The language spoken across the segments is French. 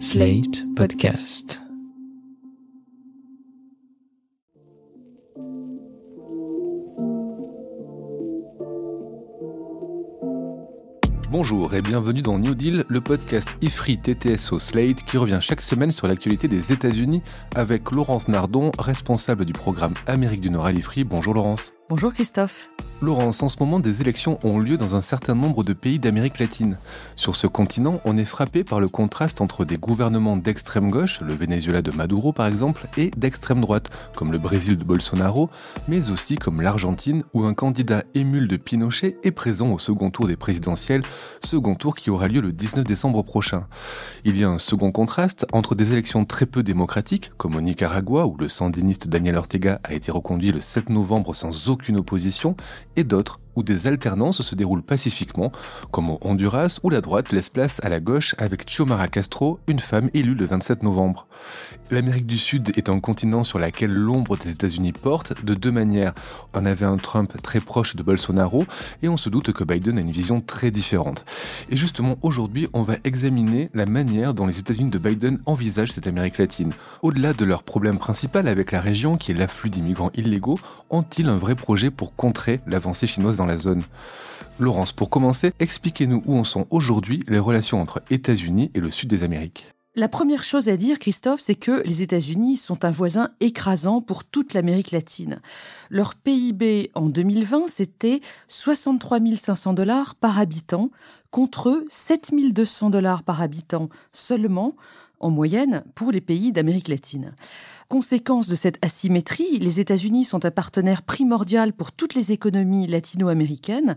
Slate Podcast. Bonjour et bienvenue dans New Deal, le podcast IFRI TTSO Slate qui revient chaque semaine sur l'actualité des États-Unis avec Laurence Nardon, responsable du programme Amérique du Nord à l'IFRI. Bonjour Laurence. Bonjour Christophe. Laurence, en ce moment, des élections ont lieu dans un certain nombre de pays d'Amérique latine. Sur ce continent, on est frappé par le contraste entre des gouvernements d'extrême gauche, le Venezuela de Maduro par exemple, et d'extrême droite, comme le Brésil de Bolsonaro, mais aussi comme l'Argentine, où un candidat émule de Pinochet est présent au second tour des présidentielles, second tour qui aura lieu le 19 décembre prochain. Il y a un second contraste entre des élections très peu démocratiques, comme au Nicaragua, où le sandiniste Daniel Ortega a été reconduit le 7 novembre sans aucune opposition, et d'autres où des alternances se déroulent pacifiquement, comme au Honduras où la droite laisse place à la gauche avec Xiomara Castro, une femme élue le 27 novembre. L'Amérique du Sud est un continent sur lequel l'ombre des États-Unis porte de deux manières. On avait un Trump très proche de Bolsonaro et on se doute que Biden a une vision très différente. Et justement, aujourd'hui, on va examiner la manière dont les États-Unis de Biden envisagent cette Amérique latine. Au-delà de leur problème principal avec la région qui est l'afflux d'immigrants illégaux, ont-ils un vrai projet pour contrer l'avancée chinoise dans la zone? Laurence, pour commencer, expliquez-nous où en sont aujourd'hui les relations entre États-Unis et le sud des Amériques. La première chose à dire, Christophe, c'est que les États-Unis sont un voisin écrasant pour toute l'Amérique latine. Leur PIB en 2020, c'était 63 500 dollars par habitant, contre 7 200 dollars par habitant seulement en moyenne pour les pays d'Amérique latine. Conséquence de cette asymétrie, les États-Unis sont un partenaire primordial pour toutes les économies latino-américaines,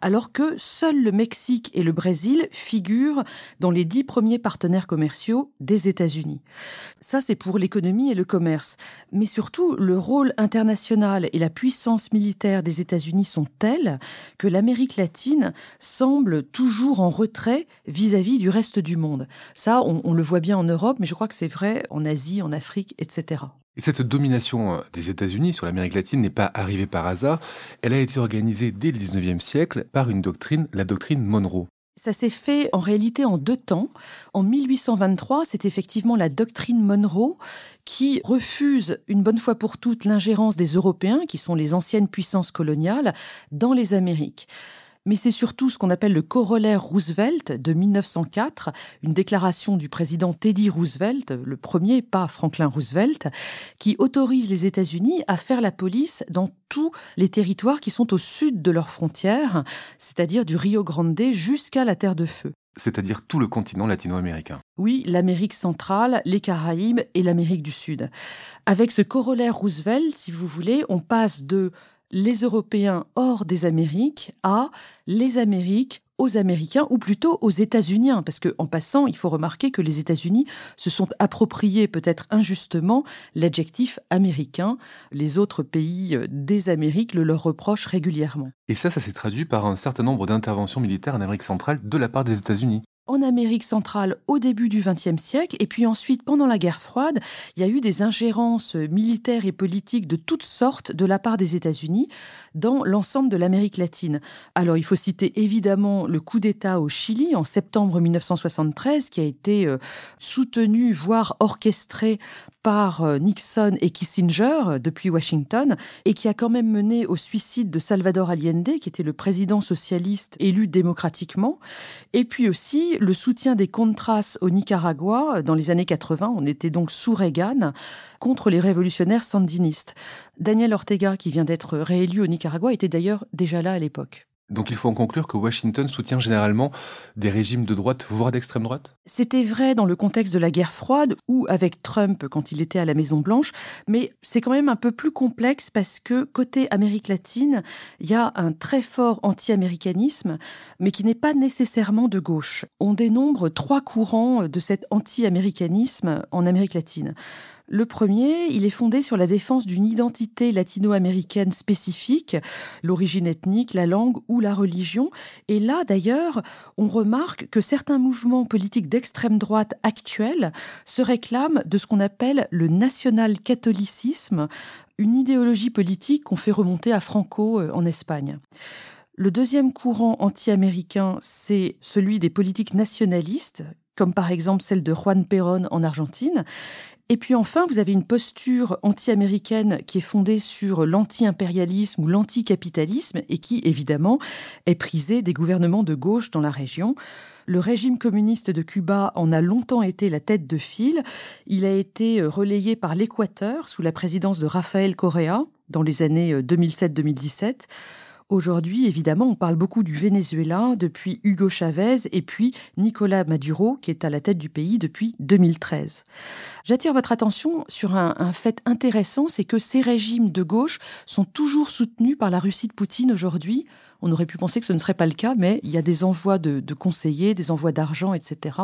alors que seuls le Mexique et le Brésil figurent dans les dix premiers partenaires commerciaux des États-Unis. Ça, c'est pour l'économie et le commerce. Mais surtout, le rôle international et la puissance militaire des États-Unis sont tels que l'Amérique latine semble toujours en retrait vis-à-vis du reste du monde. Ça, on, le voit bien en Europe, mais je crois que c'est vrai en Asie, en Afrique, etc. Et cette domination euh, des États-Unis sur l'Amérique latine n'est pas arrivée par hasard. Elle a été organisée dès le 19e siècle par une doctrine, la doctrine Monroe. Ça s'est fait en réalité en deux temps. En 1823, c'est effectivement la doctrine Monroe qui refuse une bonne fois pour toutes l'ingérence des Européens, qui sont les anciennes puissances coloniales, dans les Amériques mais c'est surtout ce qu'on appelle le corollaire Roosevelt de 1904, une déclaration du président Teddy Roosevelt, le premier, pas Franklin Roosevelt, qui autorise les États-Unis à faire la police dans tous les territoires qui sont au sud de leurs frontières, c'est-à-dire du Rio Grande jusqu'à la Terre de Feu c'est-à-dire tout le continent latino-américain. Oui, l'Amérique centrale, les Caraïbes et l'Amérique du Sud. Avec ce corollaire Roosevelt, si vous voulez, on passe de les Européens hors des Amériques à les Amériques aux Américains, ou plutôt aux États-Unis, parce que en passant, il faut remarquer que les États-Unis se sont appropriés peut-être injustement l'adjectif américain. Les autres pays euh, des Amériques le leur reprochent régulièrement. Et ça, ça s'est traduit par un certain nombre d'interventions militaires en Amérique centrale de la part des États-Unis en Amérique centrale au début du XXe siècle, et puis ensuite, pendant la guerre froide, il y a eu des ingérences militaires et politiques de toutes sortes de la part des États-Unis dans l'ensemble de l'Amérique latine. Alors, il faut citer évidemment le coup d'État au Chili en septembre 1973, qui a été euh, soutenu, voire orchestré par euh, Nixon et Kissinger euh, depuis Washington et qui a quand même mené au suicide de Salvador Allende, qui était le président socialiste élu démocratiquement, et puis aussi le soutien des Contras au Nicaragua euh, dans les années 80, on était donc sous Reagan, contre les révolutionnaires sandinistes. Daniel Ortega, qui vient d'être réélu au Nicaragua, était d'ailleurs déjà là à l'époque. Donc il faut en conclure que Washington soutient généralement des régimes de droite, voire d'extrême droite? C'était vrai dans le contexte de la guerre froide ou avec Trump quand il était à la Maison Blanche, mais c'est quand même un peu plus complexe parce que côté Amérique latine, il y a un très fort anti-américanisme, mais qui n'est pas nécessairement de gauche. On dénombre trois courants de cet anti-américanisme en Amérique latine. Le premier, il est fondé sur la défense d'une identité latino-américaine spécifique, l'origine ethnique, la langue ou la religion. Et là, d'ailleurs, on remarque que certains mouvements politiques d'extrême droite actuels se réclament de ce qu'on appelle le national-catholicisme, une idéologie politique qu'on fait remonter à Franco euh, en Espagne. Le deuxième courant anti-américain, c'est celui des politiques nationalistes comme par exemple celle de Juan Perón en Argentine. Et puis enfin, vous avez une posture anti-américaine qui est fondée sur l'anti-impérialisme ou l'anti-capitalisme et qui, évidemment, est prisée des gouvernements de gauche dans la région. Le régime communiste de Cuba en a longtemps été la tête de file. Il a été relayé par l'Équateur sous la présidence de Rafael Correa dans les années 2007-2017. Aujourd'hui, évidemment, on parle beaucoup du Venezuela depuis Hugo Chavez et puis Nicolas Maduro, qui est à la tête du pays depuis 2013. J'attire votre attention sur un, fait intéressant, c'est que ces régimes de gauche sont toujours soutenus par la Russie de Poutine aujourd'hui. On aurait pu penser que ce ne serait pas le cas, mais il y a des envois de, de conseillers, des envois d'argent, etc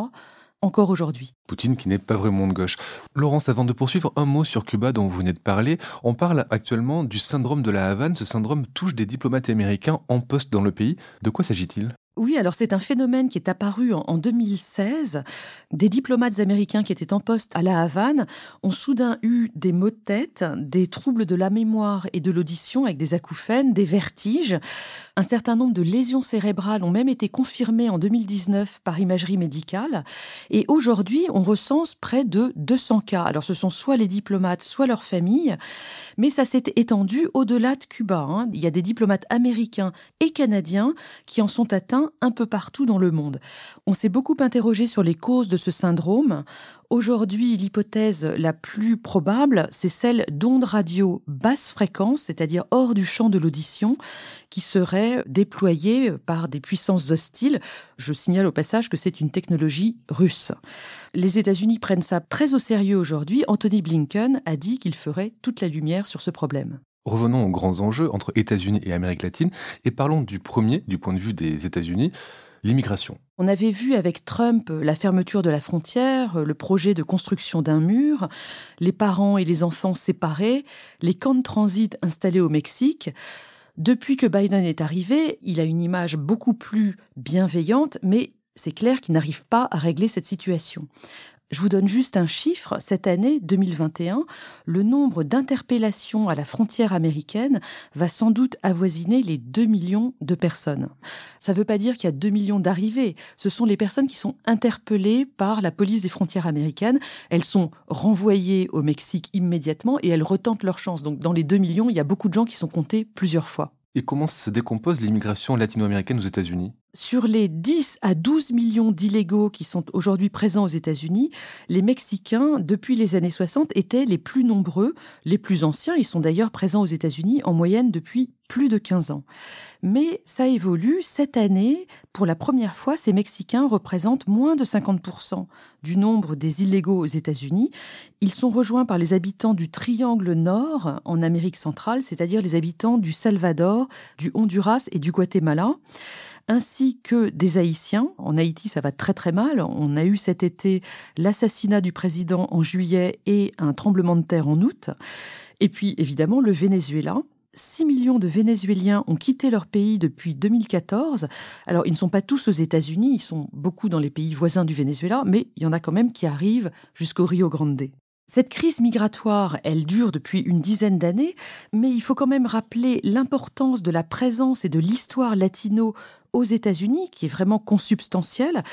encore aujourd'hui. Poutine qui n'est pas vraiment de gauche. Laurence, avant de poursuivre, un mot sur Cuba dont vous venez de parler. On parle actuellement du syndrome de la Havane. Ce syndrome touche des diplomates américains en poste dans le pays. De quoi s'agit-il? Oui, alors c'est un phénomène qui est apparu en 2016. Des diplomates américains qui étaient en poste à La Havane ont soudain eu des maux de tête, des troubles de la mémoire et de l'audition avec des acouphènes, des vertiges. Un certain nombre de lésions cérébrales ont même été confirmées en 2019 par imagerie médicale. Et aujourd'hui, on recense près de 200 cas. Alors ce sont soit les diplomates, soit leurs familles. Mais ça s'est étendu au-delà de Cuba. Hein. Il y a des diplomates américains et canadiens qui en sont atteints un peu partout dans le monde. On s'est beaucoup interrogé sur les causes de ce syndrome. Aujourd'hui, l'hypothèse la plus probable, c'est celle d'ondes radio basse fréquence, c'est-à-dire hors du champ de l'audition, qui seraient déployées par des puissances hostiles. Je signale au passage que c'est une technologie russe. Les États-Unis prennent ça très au sérieux aujourd'hui. Anthony Blinken a dit qu'il ferait toute la lumière sur ce problème. Revenons aux grands enjeux entre États-Unis et Amérique latine et parlons du premier, du point de vue des États-Unis, l'immigration. On avait vu avec Trump la fermeture de la frontière, le projet de construction d'un mur, les parents et les enfants séparés, les camps de transit installés au Mexique. Depuis que Biden est arrivé, il a une image beaucoup plus bienveillante, mais c'est clair qu'il n'arrive pas à régler cette situation. Je vous donne juste un chiffre. Cette année 2021, le nombre d'interpellations à la frontière américaine va sans doute avoisiner les 2 millions de personnes. Ça ne veut pas dire qu'il y a 2 millions d'arrivées. Ce sont les personnes qui sont interpellées par la police des frontières américaines. Elles sont renvoyées au Mexique immédiatement et elles retentent leur chance. Donc dans les 2 millions, il y a beaucoup de gens qui sont comptés plusieurs fois. Et comment se décompose l'immigration latino-américaine aux États-Unis? Sur les 10 à 12 millions d'illégaux qui sont aujourd'hui présents aux États-Unis, les Mexicains, depuis les années 60, étaient les plus nombreux, les plus anciens. Ils sont d'ailleurs présents aux États-Unis en moyenne depuis plus de 15 ans. Mais ça évolue. Cette année, pour la première fois, ces Mexicains représentent moins de 50% du nombre des illégaux aux États-Unis. Ils sont rejoints par les habitants du Triangle Nord en Amérique centrale, c'est-à-dire les habitants du Salvador, du Honduras et du Guatemala ainsi que des Haïtiens. En Haïti, ça va très très mal. On a eu cet été l'assassinat du président en juillet et un tremblement de terre en août. Et puis évidemment le Venezuela, 6 millions de Vénézuéliens ont quitté leur pays depuis 2014. Alors, ils ne sont pas tous aux États-Unis, ils sont beaucoup dans les pays voisins du Venezuela, mais il y en a quand même qui arrivent jusqu'au Rio Grande. Cette crise migratoire, elle dure depuis une dizaine d'années, mais il faut quand même rappeler l'importance de la présence et de l'histoire latino aux États-Unis, qui est vraiment consubstantielle.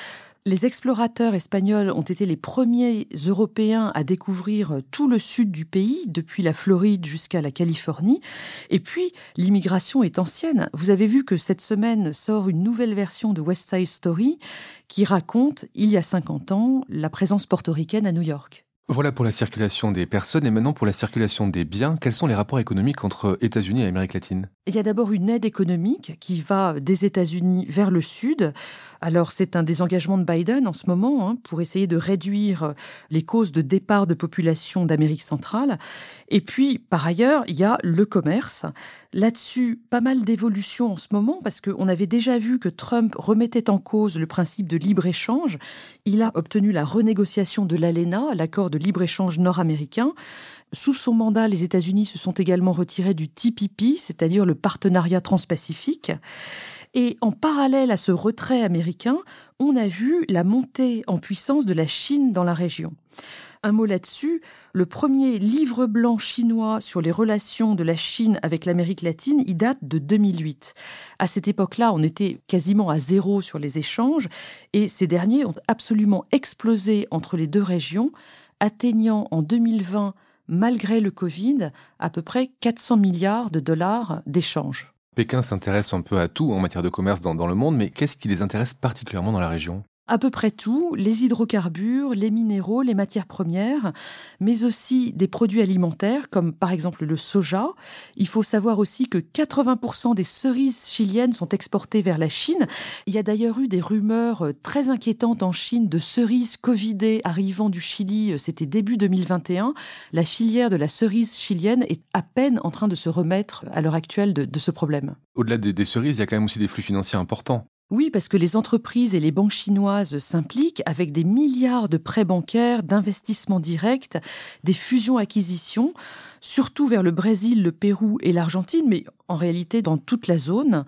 Les explorateurs espagnols ont été les premiers Européens à découvrir tout le sud du pays, depuis la Floride jusqu'à la Californie. Et puis, l'immigration est ancienne. Vous avez vu que cette semaine sort une nouvelle version de West Side Story qui raconte, il y a 50 ans, la présence portoricaine à New York. Voilà pour la circulation des personnes et maintenant pour la circulation des biens. Quels sont les rapports économiques entre États-Unis et Amérique latine? Il y a d'abord une aide économique qui va des États-Unis vers le sud. Alors c'est un des engagements de Biden en ce moment hein, pour essayer de réduire les causes de départ de population d'Amérique centrale. Et puis par ailleurs, il y a le commerce. Là-dessus, pas mal d'évolutions en ce moment parce qu'on avait déjà vu que Trump remettait en cause le principe de libre-échange. Il a obtenu la renégociation de l'ALENA, l'accord de libre-échange nord-américain. Sous son mandat, les États-Unis se sont également retirés du TPP, c'est-à-dire le partenariat transpacifique. Et en parallèle à ce retrait américain, on a vu la montée en puissance de la Chine dans la région. Un mot là-dessus, le premier livre blanc chinois sur les relations de la Chine avec l'Amérique latine, il date de 2008. À cette époque-là, on était quasiment à zéro sur les échanges et ces derniers ont absolument explosé entre les deux régions, atteignant en 2020, malgré le Covid, à peu près 400 milliards de dollars d'échanges. Pékin s'intéresse un peu à tout en matière de commerce dans, le monde, mais qu'est-ce qui les intéresse particulièrement dans la région? À peu près tout, les hydrocarbures, les minéraux, les matières premières, mais aussi des produits alimentaires comme par exemple le soja. Il faut savoir aussi que 80% des cerises chiliennes sont exportées vers la Chine. Il y a d'ailleurs eu des rumeurs très inquiétantes en Chine de cerises covidées arrivant du Chili, c'était début 2021. La filière de la cerise chilienne est à peine en train de se remettre à l'heure actuelle de, ce problème. Au-delà des, des cerises, il y a quand même aussi des flux financiers importants. Oui, parce que les entreprises et les banques chinoises s'impliquent avec des milliards de prêts bancaires, d'investissements directs, des fusions-acquisitions, surtout vers le Brésil, le Pérou et l'Argentine, mais en réalité dans toute la zone.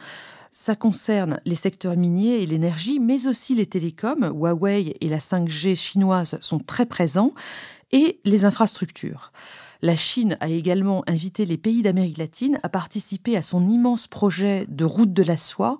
Ça concerne les secteurs miniers et l'énergie, mais aussi les télécoms. Huawei et la 5G chinoise sont très présents, et les infrastructures. La Chine a également invité les pays d'Amérique latine à participer à son immense projet de route de la soie,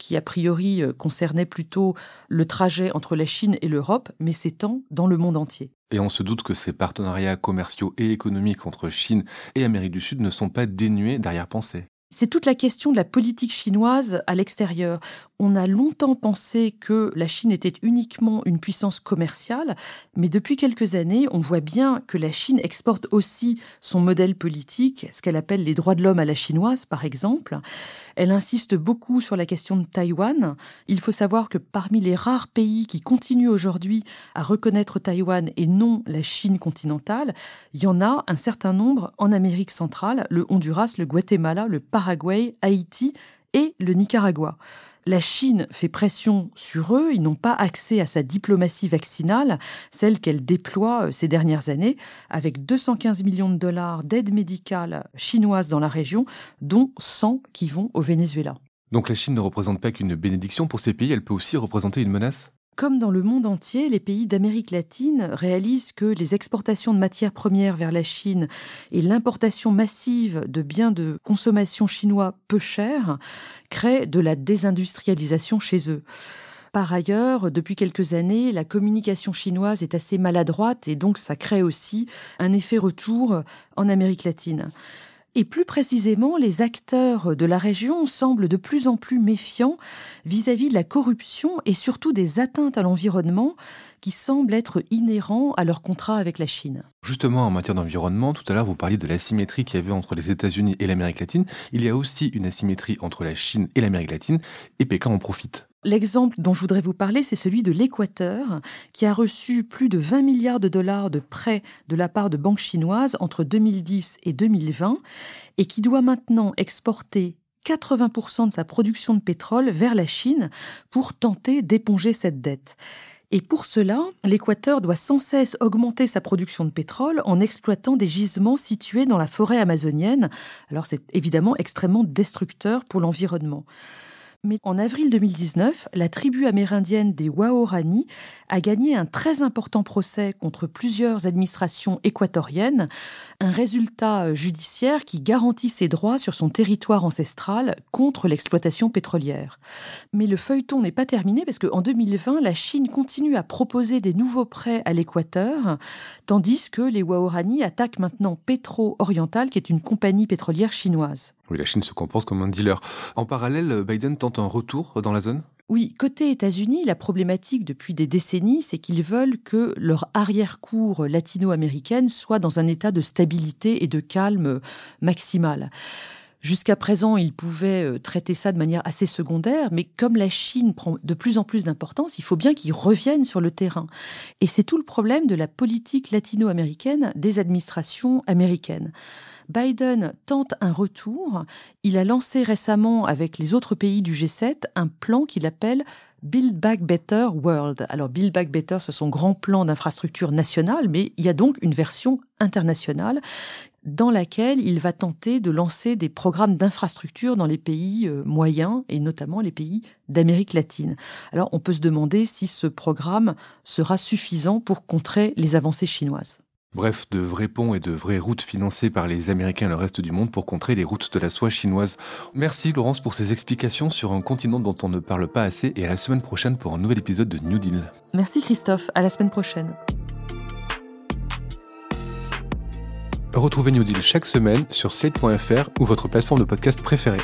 qui a priori euh, concernait plutôt le trajet entre la Chine et l'Europe, mais s'étend dans le monde entier. Et on se doute que ces partenariats commerciaux et économiques entre Chine et Amérique du Sud ne sont pas dénués d'arrière-pensée. C'est toute la question de la politique chinoise à l'extérieur. On a longtemps pensé que la Chine était uniquement une puissance commerciale, mais depuis quelques années, on voit bien que la Chine exporte aussi son modèle politique, ce qu'elle appelle les droits de l'homme à la chinoise, par exemple. Elle insiste beaucoup sur la question de Taïwan. Il faut savoir que parmi les rares pays qui continuent aujourd'hui à reconnaître Taïwan et non la Chine continentale, il y en a un certain nombre en Amérique centrale, le Honduras, le Guatemala, le Paraguay, Haïti et le Nicaragua. La Chine fait pression sur eux, ils n'ont pas accès à sa diplomatie vaccinale, celle qu'elle déploie euh, ces dernières années, avec 215 millions de dollars d'aide médicale chinoise dans la région, dont 100 qui vont au Venezuela. Donc la Chine ne représente pas qu'une bénédiction pour ces pays, elle peut aussi représenter une menace? Comme dans le monde entier, les pays d'Amérique latine réalisent que les exportations de matières premières vers la Chine et l'importation massive de biens de consommation chinois peu chers créent de la désindustrialisation chez eux. Par ailleurs, depuis quelques années, la communication chinoise est assez maladroite et donc ça crée aussi un effet retour en Amérique latine. Et plus précisément, les acteurs de la région semblent de plus en plus méfiants vis-à-vis de la corruption et surtout des atteintes à l'environnement qui semblent être inhérents à leur contrat avec la Chine. Justement, en matière d'environnement, tout à l'heure, vous parliez de l'asymétrie qu'il y avait entre les États-Unis et l'Amérique latine. Il y a aussi une asymétrie entre la Chine et l'Amérique latine, et Pékin en profite. L'exemple dont je voudrais vous parler, c'est celui de l'Équateur, qui a reçu plus de 20 milliards de dollars de prêts de la part de banques chinoises entre 2010 et 2020, et qui doit maintenant exporter 80% de sa production de pétrole vers la Chine pour tenter d'éponger cette dette. Et pour cela, l'Équateur doit sans cesse augmenter sa production de pétrole en exploitant des gisements situés dans la forêt amazonienne. Alors c'est évidemment extrêmement destructeur pour l'environnement. Mais en avril 2019, la tribu amérindienne des Waorani a gagné un très important procès contre plusieurs administrations équatoriennes, un résultat judiciaire qui garantit ses droits sur son territoire ancestral contre l'exploitation pétrolière. Mais le feuilleton n'est pas terminé parce qu'en 2020, la Chine continue à proposer des nouveaux prêts à l'Équateur, tandis que les Waorani attaquent maintenant Petro Oriental, qui est une compagnie pétrolière chinoise. Oui, la Chine se comporte comme un dealer. En parallèle, Biden tente un retour dans la zone? Oui, côté États-Unis, la problématique depuis des décennies, c'est qu'ils veulent que leur arrière-cour latino-américaine soit dans un état de stabilité et de calme maximal. Jusqu'à présent, ils pouvaient euh, traiter ça de manière assez secondaire, mais comme la Chine prend de plus en plus d'importance, il faut bien qu'ils reviennent sur le terrain. Et c'est tout le problème de la politique latino-américaine des administrations américaines. Biden tente un retour. Il a lancé récemment avec les autres pays du G7 un plan qu'il appelle Build Back Better World. Alors Build Back Better, c'est son grand plan d'infrastructure nationale, mais il y a donc une version internationale dans laquelle il va tenter de lancer des programmes d'infrastructure dans les pays euh, moyens et notamment les pays d'Amérique latine. Alors on peut se demander si ce programme sera suffisant pour contrer les avancées chinoises. Bref, de vrais ponts et de vraies routes financées par les Américains et le reste du monde pour contrer les routes de la soie chinoise. Merci Laurence pour ces explications sur un continent dont on ne parle pas assez et à la semaine prochaine pour un nouvel épisode de New Deal. Merci Christophe, à la semaine prochaine. Retrouvez New Deal chaque semaine sur slate.fr ou votre plateforme de podcast préférée.